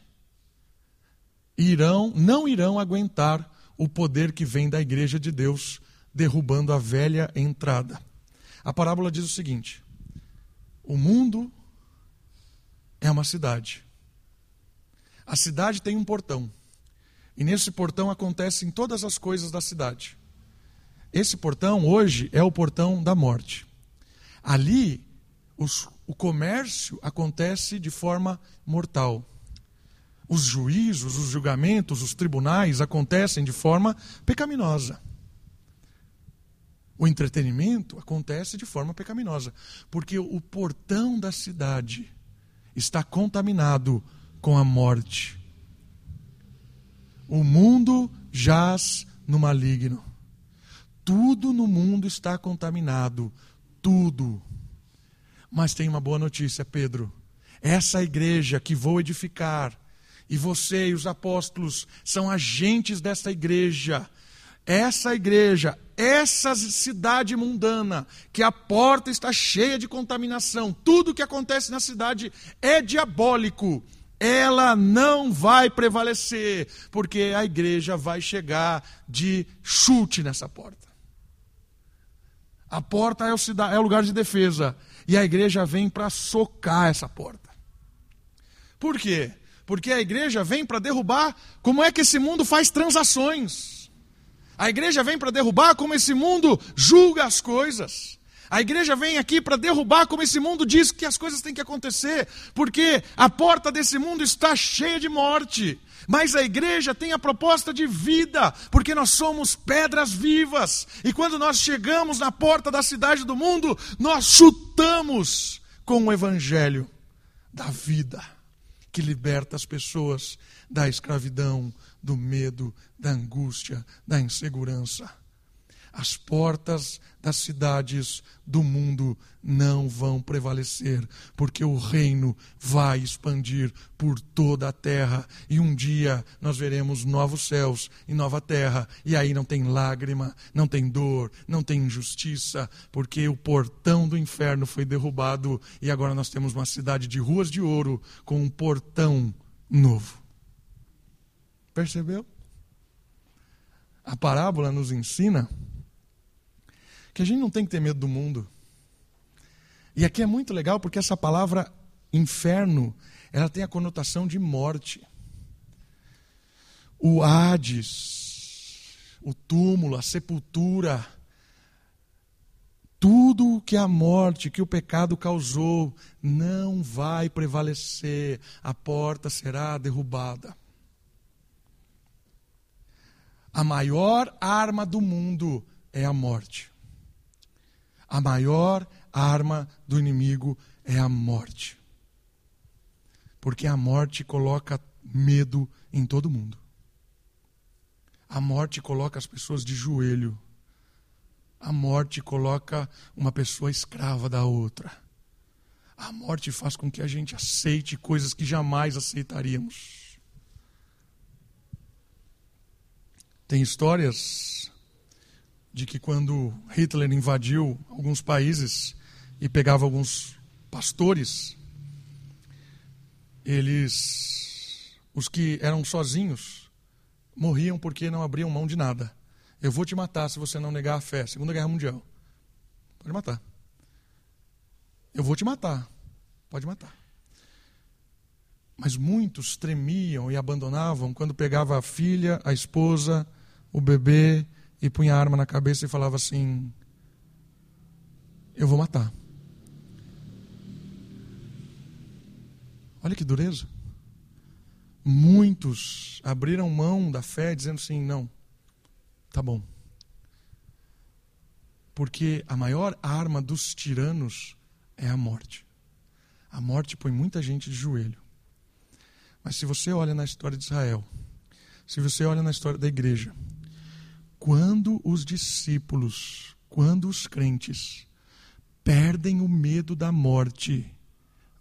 irão, não irão aguentar o poder que vem da igreja de Deus derrubando a velha entrada. A parábola diz o seguinte: o mundo é uma cidade. A cidade tem um portão. E nesse portão acontecem todas as coisas da cidade. Esse portão hoje é o portão da morte. Ali os, o comércio acontece de forma mortal. Os juízos, os julgamentos, os tribunais acontecem de forma pecaminosa. O entretenimento acontece de forma pecaminosa, porque o portão da cidade está contaminado com a morte. O mundo jaz no maligno. Tudo no mundo está contaminado. Tudo. Mas tem uma boa notícia, Pedro. Essa igreja que vou edificar E você e os apóstolos são agentes dessa igreja. Essa igreja, essa cidade mundana, que a porta está cheia de contaminação, tudo que acontece na cidade é diabólico. Ela não vai prevalecer, porque a igreja vai chegar de chute nessa porta. A porta é o, é o lugar de defesa. E a igreja vem para socar essa porta. Por quê? Porque a igreja vem para derrubar como é que esse mundo faz transações. A igreja vem para derrubar como esse mundo julga as coisas. A igreja vem aqui para derrubar como esse mundo diz que as coisas têm que acontecer, porque a porta desse mundo está cheia de morte. Mas a igreja tem a proposta de vida, porque nós somos pedras vivas. E quando nós chegamos na porta da cidade do mundo, nós chutamos com o evangelho da vida, que liberta as pessoas da escravidão, do medo, da angústia, da insegurança as portas das cidades do mundo não vão prevalecer, porque o reino vai expandir por toda a terra, e um dia nós veremos novos céus e nova terra, e aí não tem lágrima, não tem dor, não tem injustiça, porque o portão do inferno foi derrubado, e agora nós temos uma cidade de ruas de ouro com um portão novo. Percebeu? A parábola nos ensina que a gente não tem que ter medo do mundo. E aqui é muito legal porque essa palavra inferno, ela tem a conotação de morte. O Hades, o túmulo, a sepultura, tudo que a morte, que o pecado causou, não vai prevalecer, a porta será derrubada. A maior arma do mundo é a morte a maior arma do inimigo é a morte. Porque a morte coloca medo em todo mundo. A morte coloca as pessoas de joelho. A morte coloca uma pessoa escrava da outra. A morte faz com que a gente aceite coisas que jamais aceitaríamos. Tem histórias de que quando Hitler invadiu alguns países e pegava alguns pastores, eles, os que eram sozinhos, morriam porque não abriam mão de nada. Eu vou te matar se você não negar a fé. Segunda Guerra Mundial. Pode matar. Eu vou te matar. Pode matar. Mas muitos tremiam e abandonavam quando pegava a filha, a esposa, o bebê e punha a arma na cabeça e falava assim: Eu vou matar. Olha que dureza. Muitos abriram mão da fé dizendo assim: Não, tá bom. Porque a maior arma dos tiranos é a morte. A morte põe muita gente de joelho. Mas se você olha na história de Israel, se você olha na história da igreja, quando os discípulos, quando os crentes perdem o medo da morte,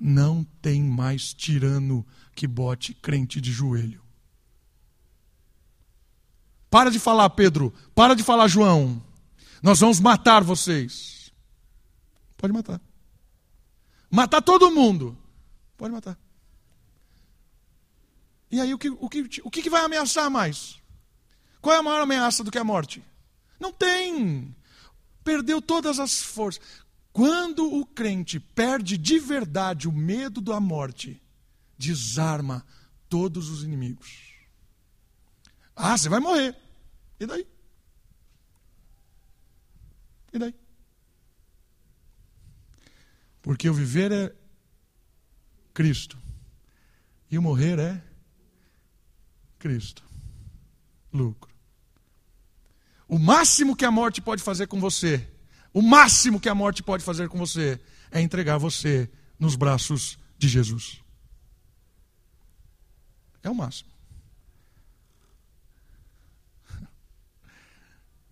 não tem mais tirano que bote crente de joelho. Para de falar, Pedro. Para de falar, João. Nós vamos matar vocês. Pode matar. Matar todo mundo. Pode matar. E aí o que, o que, o que vai ameaçar mais? Qual é a maior ameaça do que a morte? Não tem. Perdeu todas as forças. Quando o crente perde de verdade o medo da morte, desarma todos os inimigos. Ah, você vai morrer. E daí? E daí? Porque o viver é Cristo e o morrer é Cristo. Lucro. O máximo que a morte pode fazer com você, o máximo que a morte pode fazer com você, é entregar você nos braços de Jesus. É o máximo.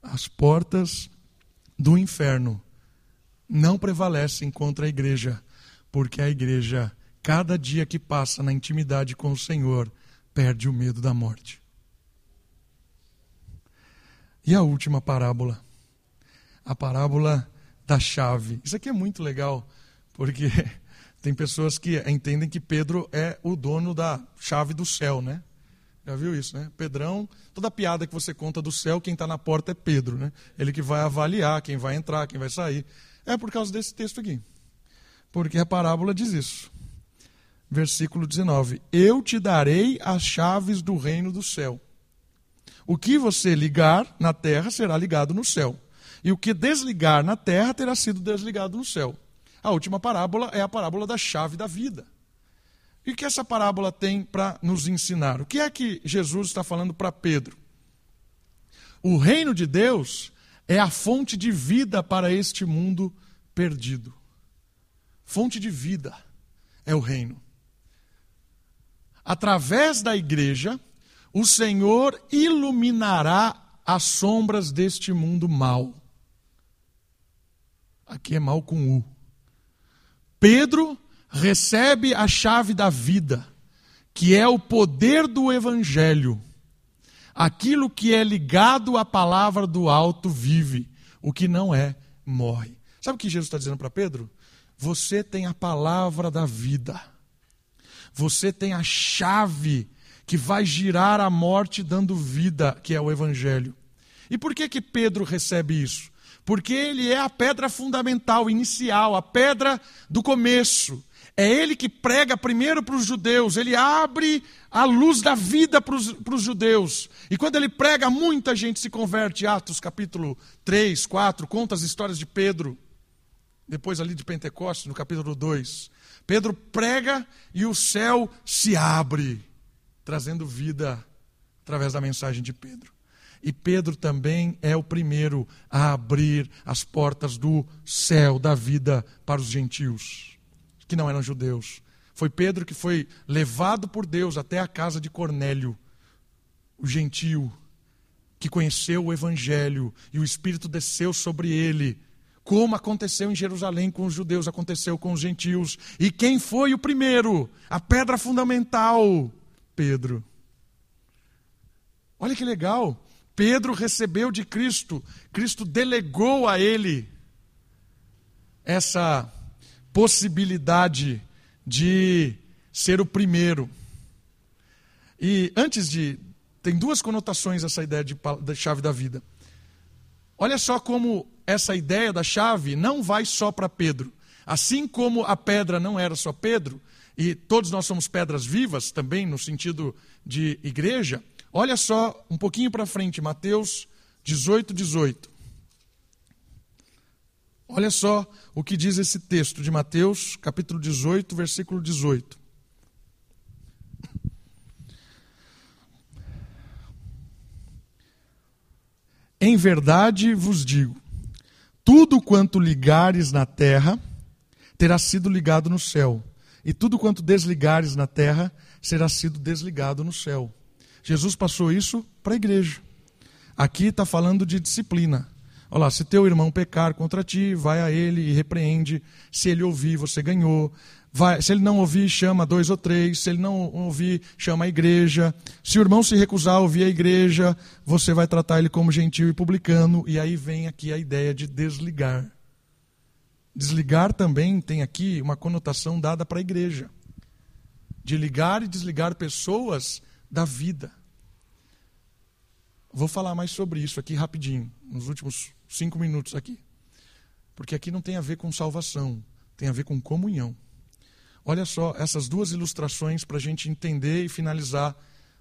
As portas do inferno não prevalecem contra a igreja, porque a igreja, cada dia que passa na intimidade com o Senhor, perde o medo da morte. E a última parábola, a parábola da chave. Isso aqui é muito legal, porque tem pessoas que entendem que Pedro é o dono da chave do céu, né? Já viu isso, né? Pedrão, toda piada que você conta do céu, quem está na porta é Pedro, né? Ele que vai avaliar quem vai entrar, quem vai sair. É por causa desse texto aqui. Porque a parábola diz isso. Versículo 19: Eu te darei as chaves do reino do céu. O que você ligar na terra será ligado no céu. E o que desligar na terra terá sido desligado no céu. A última parábola é a parábola da chave da vida. E o que essa parábola tem para nos ensinar? O que é que Jesus está falando para Pedro? O reino de Deus é a fonte de vida para este mundo perdido. Fonte de vida é o reino. Através da igreja, o Senhor iluminará as sombras deste mundo mal. Aqui é mal com U. Pedro recebe a chave da vida, que é o poder do Evangelho. Aquilo que é ligado à palavra do alto vive, o que não é, morre. Sabe o que Jesus está dizendo para Pedro? Você tem a palavra da vida. Você tem a chave que vai girar a morte dando vida, que é o Evangelho. E por que, que Pedro recebe isso? Porque ele é a pedra fundamental, inicial, a pedra do começo. É ele que prega primeiro para os judeus, ele abre a luz da vida para os judeus. E quando ele prega, muita gente se converte. Atos capítulo 3, 4, conta as histórias de Pedro. Depois ali de Pentecostes, no capítulo 2. Pedro prega e o céu se abre, trazendo vida através da mensagem de Pedro. E Pedro também é o primeiro a abrir as portas do céu, da vida para os gentios que não eram judeus. Foi Pedro que foi levado por Deus até a casa de Cornélio, o gentio, que conheceu o evangelho e o Espírito desceu sobre ele. Como aconteceu em Jerusalém com os judeus, aconteceu com os gentios. E quem foi o primeiro? A pedra fundamental? Pedro. Olha que legal. Pedro recebeu de Cristo, Cristo delegou a ele essa possibilidade de ser o primeiro. E antes de. Tem duas conotações essa ideia de, da chave da vida. Olha só como essa ideia da chave não vai só para Pedro. Assim como a pedra não era só Pedro, e todos nós somos pedras vivas também, no sentido de igreja, olha só um pouquinho para frente, Mateus 18, 18. Olha só o que diz esse texto de Mateus, capítulo 18, versículo 18. Em verdade vos digo: tudo quanto ligares na terra terá sido ligado no céu, e tudo quanto desligares na terra será sido desligado no céu. Jesus passou isso para a igreja. Aqui está falando de disciplina. Olha lá, se teu irmão pecar contra ti, vai a ele e repreende. Se ele ouvir, você ganhou. Vai, se ele não ouvir, chama dois ou três. Se ele não ouvir, chama a igreja. Se o irmão se recusar a ouvir a igreja, você vai tratar ele como gentil e publicano. E aí vem aqui a ideia de desligar. Desligar também tem aqui uma conotação dada para a igreja. De ligar e desligar pessoas da vida. Vou falar mais sobre isso aqui rapidinho, nos últimos cinco minutos aqui. Porque aqui não tem a ver com salvação, tem a ver com comunhão. Olha só essas duas ilustrações para a gente entender e finalizar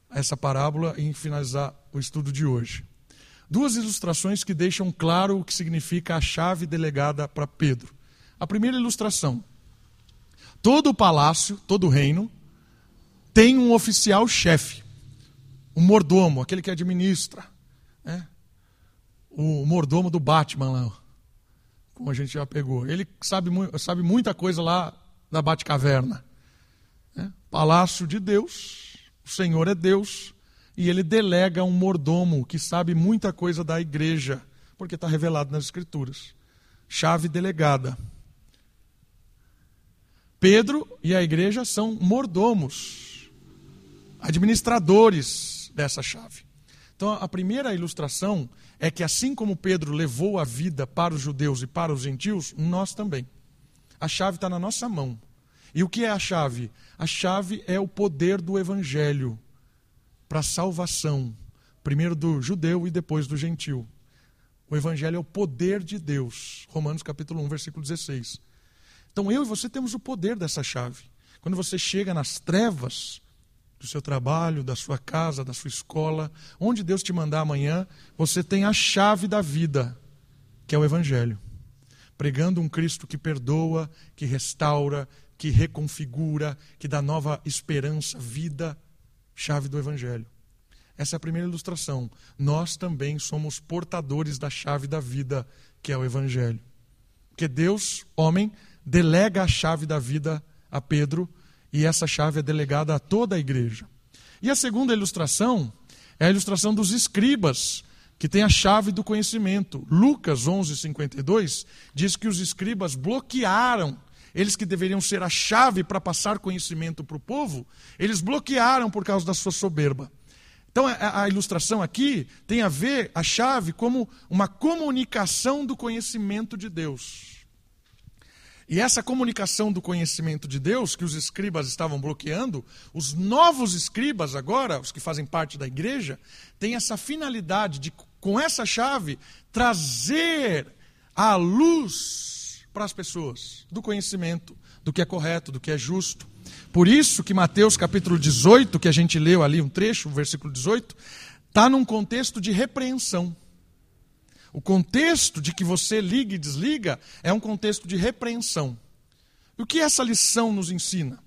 essa parábola e finalizar o estudo de hoje. Duas ilustrações que deixam claro o que significa a chave delegada para Pedro. A primeira ilustração: todo palácio, todo reino, tem um oficial chefe, um mordomo, aquele que administra. Né? o mordomo do Batman lá, como a gente já pegou. Ele sabe, sabe muita coisa lá da Batcaverna. Né? Palácio de Deus, o Senhor é Deus, e ele delega um mordomo que sabe muita coisa da igreja, porque está revelado nas Escrituras. Chave delegada. Pedro e a igreja são mordomos. administradores dessa chave. Então, a primeira ilustração é que, assim como Pedro levou a vida para os judeus e para os gentios, nós também. A chave está na nossa mão. E o que é a chave? A chave é o poder do evangelho para a salvação, primeiro do judeu e depois do gentil. O evangelho é o poder de Deus. Romanos capítulo 1, versículo 16. Então eu e você temos o poder dessa chave. Quando você chega nas trevas do seu trabalho, da sua casa, da sua escola, onde Deus te mandar amanhã, você tem a chave da vida, que é o evangelho. Pregando um Cristo que perdoa, que restaura, que reconfigura, que dá nova esperança, vida, chave do evangelho. Essa é a primeira ilustração. Nós também somos portadores da chave da vida, que é o Evangelho. Porque Deus, homem, delega a chave da vida a Pedro e essa chave é delegada a toda a igreja. E a segunda ilustração é a ilustração dos escribas, que tem a chave do conhecimento. Lucas 11:52 diz que os escribas bloquearam eles que deveriam ser a chave para passar conhecimento para o povo, eles bloquearam por causa da sua soberba. Então a, a ilustração aqui tem a ver a chave como uma comunicação do conhecimento de Deus. E essa comunicação do conhecimento de Deus, que os escribas estavam bloqueando, os novos escribas agora, os que fazem parte da igreja, têm essa finalidade de, com essa chave, trazer a luz para as pessoas do conhecimento, do que é correto, do que é justo. Por isso que Mateus capítulo 18, que a gente leu ali um trecho, o versículo 18, está num contexto de repreensão. O contexto de que você liga e desliga é um contexto de repreensão. E o que essa lição nos ensina?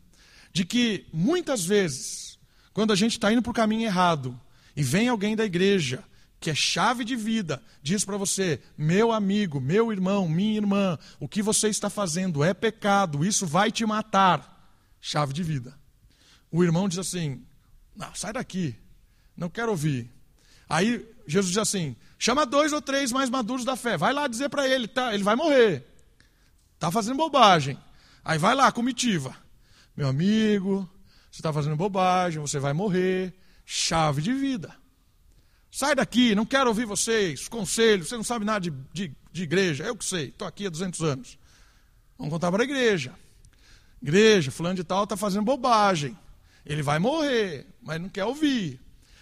De que muitas vezes, quando a gente está indo para o caminho errado e vem alguém da igreja que é chave de vida, diz para você, meu amigo, meu irmão, minha irmã, o que você está fazendo é pecado, isso vai te matar chave de vida. O irmão diz assim: Não, sai daqui, não quero ouvir. Aí Jesus diz assim: chama dois ou três mais maduros da fé, vai lá dizer para ele, tá, ele vai morrer, está fazendo bobagem. Aí vai lá, comitiva, meu amigo, você está fazendo bobagem, você vai morrer, chave de vida. Sai daqui, não quero ouvir vocês, conselhos, você não sabe nada de, de, de igreja, eu que sei, estou aqui há 200 anos. Vamos contar para a igreja. Igreja, fulano de tal está fazendo bobagem. Ele vai morrer, mas não quer ouvir.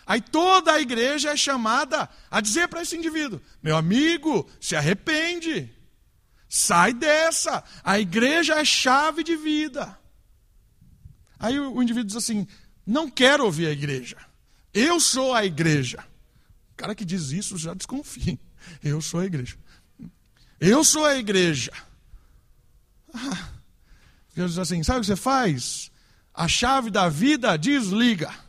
Aí toda a igreja é chamada a dizer para esse indivíduo: meu amigo, se arrepende. Sai dessa. A igreja é chave de vida. Aí o indivíduo diz assim: não quero ouvir a igreja. Eu sou a igreja. O cara que diz isso já desconfia. Eu sou a igreja. Eu sou a igreja. Ah, Deus diz assim: sabe o que você faz? A chave da vida desliga.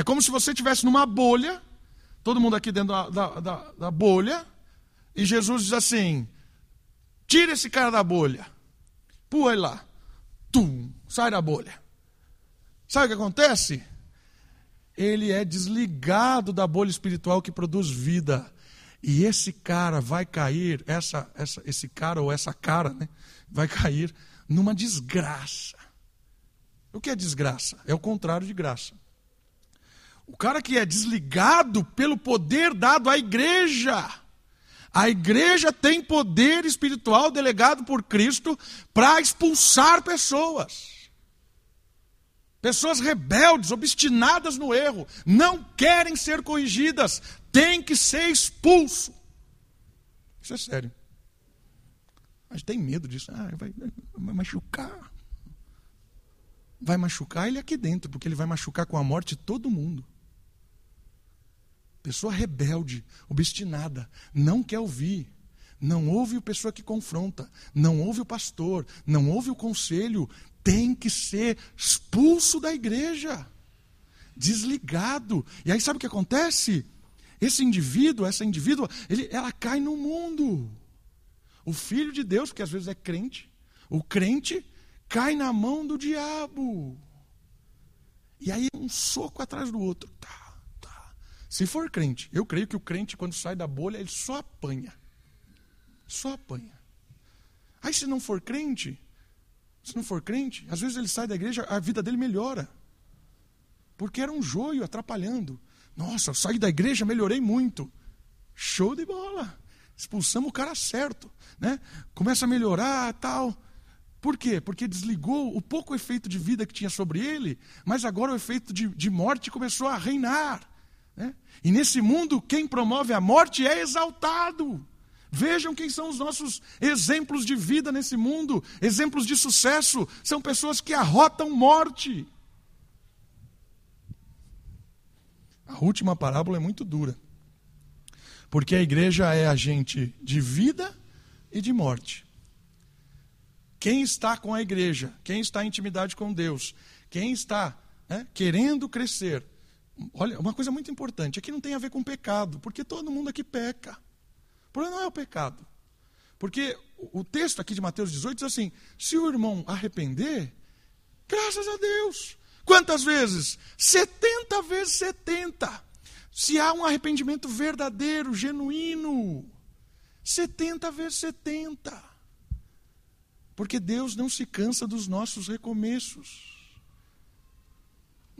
É como se você estivesse numa bolha, todo mundo aqui dentro da, da, da, da bolha, e Jesus diz assim: tira esse cara da bolha, pula ele lá, tum, sai da bolha. Sabe o que acontece? Ele é desligado da bolha espiritual que produz vida. E esse cara vai cair, essa, essa, esse cara ou essa cara, né, vai cair numa desgraça. O que é desgraça? É o contrário de graça. O cara que é desligado pelo poder dado à igreja. A igreja tem poder espiritual delegado por Cristo para expulsar pessoas. Pessoas rebeldes, obstinadas no erro, não querem ser corrigidas, têm que ser expulso. Isso é sério. Mas tem medo disso. Ah, vai, vai machucar. Vai machucar ele aqui dentro, porque ele vai machucar com a morte todo mundo. Pessoa rebelde, obstinada, não quer ouvir. Não ouve a pessoa que confronta, não ouve o pastor, não ouve o conselho, tem que ser expulso da igreja, desligado. E aí sabe o que acontece? Esse indivíduo, essa indivídua, ele, ela cai no mundo. O filho de Deus, porque às vezes é crente, o crente cai na mão do diabo. E aí um soco atrás do outro. Tá. Se for crente, eu creio que o crente, quando sai da bolha, ele só apanha. Só apanha. Aí se não for crente, se não for crente, às vezes ele sai da igreja, a vida dele melhora. porque era um joio atrapalhando. Nossa, saí da igreja, melhorei muito. Show de bola. Expulsamos o cara certo, né? Começa a melhorar, tal. Por quê? Porque desligou o pouco efeito de vida que tinha sobre ele, mas agora o efeito de, de morte começou a reinar. Né? E nesse mundo, quem promove a morte é exaltado. Vejam quem são os nossos exemplos de vida nesse mundo, exemplos de sucesso, são pessoas que arrotam morte. A última parábola é muito dura, porque a igreja é agente de vida e de morte. Quem está com a igreja, quem está em intimidade com Deus, quem está né, querendo crescer. Olha, uma coisa muito importante: aqui não tem a ver com pecado, porque todo mundo aqui peca. O problema não é o pecado. Porque o texto aqui de Mateus 18 diz assim: se o irmão arrepender, graças a Deus. Quantas vezes? 70 vezes 70. Se há um arrependimento verdadeiro, genuíno, 70 vezes 70. Porque Deus não se cansa dos nossos recomeços.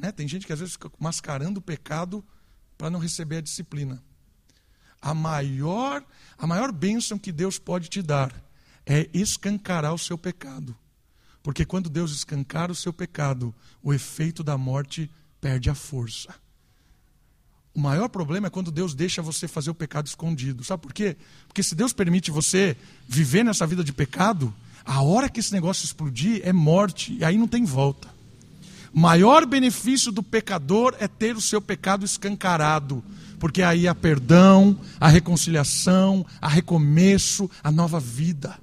Né? Tem gente que às vezes fica mascarando o pecado para não receber a disciplina. A maior, a maior bênção que Deus pode te dar é escancarar o seu pecado. Porque quando Deus escancara o seu pecado, o efeito da morte perde a força. O maior problema é quando Deus deixa você fazer o pecado escondido. Sabe por quê? Porque se Deus permite você viver nessa vida de pecado, a hora que esse negócio explodir é morte, e aí não tem volta. Maior benefício do pecador é ter o seu pecado escancarado, porque aí há perdão, a reconciliação, a recomeço, a nova vida.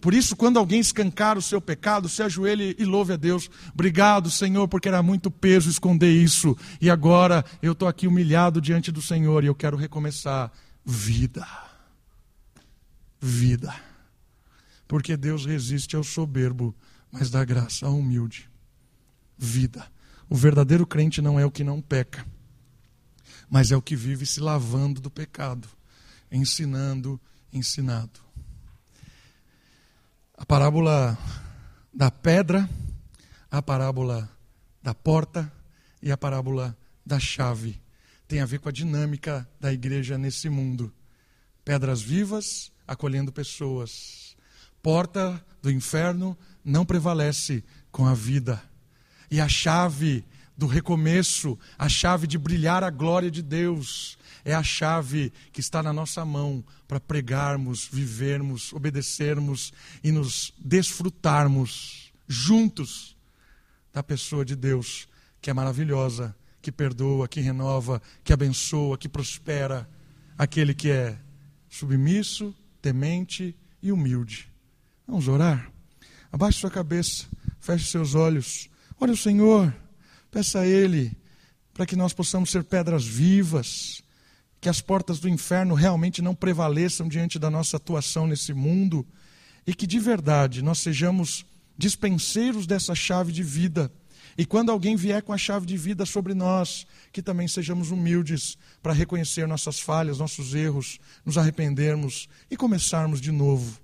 Por isso, quando alguém escancar o seu pecado, se ajoelhe e louve a Deus. Obrigado, Senhor, porque era muito peso esconder isso. E agora eu estou aqui humilhado diante do Senhor e eu quero recomeçar. Vida. Vida. Porque Deus resiste ao soberbo, mas dá graça ao humilde. Vida. O verdadeiro crente não é o que não peca, mas é o que vive se lavando do pecado, ensinando, ensinado. A parábola da pedra, a parábola da porta e a parábola da chave tem a ver com a dinâmica da igreja nesse mundo. Pedras vivas acolhendo pessoas porta do inferno não prevalece com a vida. E a chave do recomeço, a chave de brilhar a glória de Deus, é a chave que está na nossa mão para pregarmos, vivermos, obedecermos e nos desfrutarmos juntos da pessoa de Deus, que é maravilhosa, que perdoa, que renova, que abençoa, que prospera, aquele que é submisso, temente e humilde. Vamos orar? Abaixe sua cabeça, feche seus olhos. Olhe o Senhor, peça a Ele para que nós possamos ser pedras vivas, que as portas do inferno realmente não prevaleçam diante da nossa atuação nesse mundo e que de verdade nós sejamos dispenseiros dessa chave de vida. E quando alguém vier com a chave de vida sobre nós, que também sejamos humildes para reconhecer nossas falhas, nossos erros, nos arrependermos e começarmos de novo.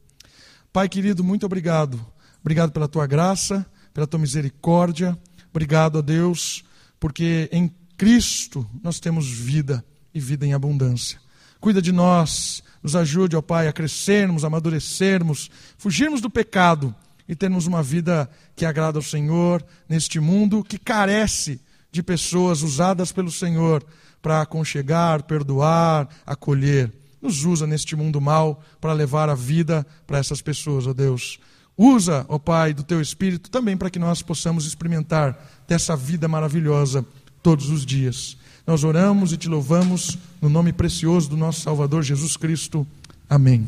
Pai querido, muito obrigado. Obrigado pela tua graça, pela tua misericórdia. Obrigado a Deus, porque em Cristo nós temos vida e vida em abundância. Cuida de nós, nos ajude, ó Pai, a crescermos, a amadurecermos, fugirmos do pecado e termos uma vida que agrada ao Senhor neste mundo que carece de pessoas usadas pelo Senhor para aconchegar, perdoar, acolher. Nos usa neste mundo mal para levar a vida para essas pessoas, ó Deus. Usa, ó Pai, do teu Espírito também para que nós possamos experimentar dessa vida maravilhosa todos os dias. Nós oramos e te louvamos no nome precioso do nosso Salvador Jesus Cristo. Amém.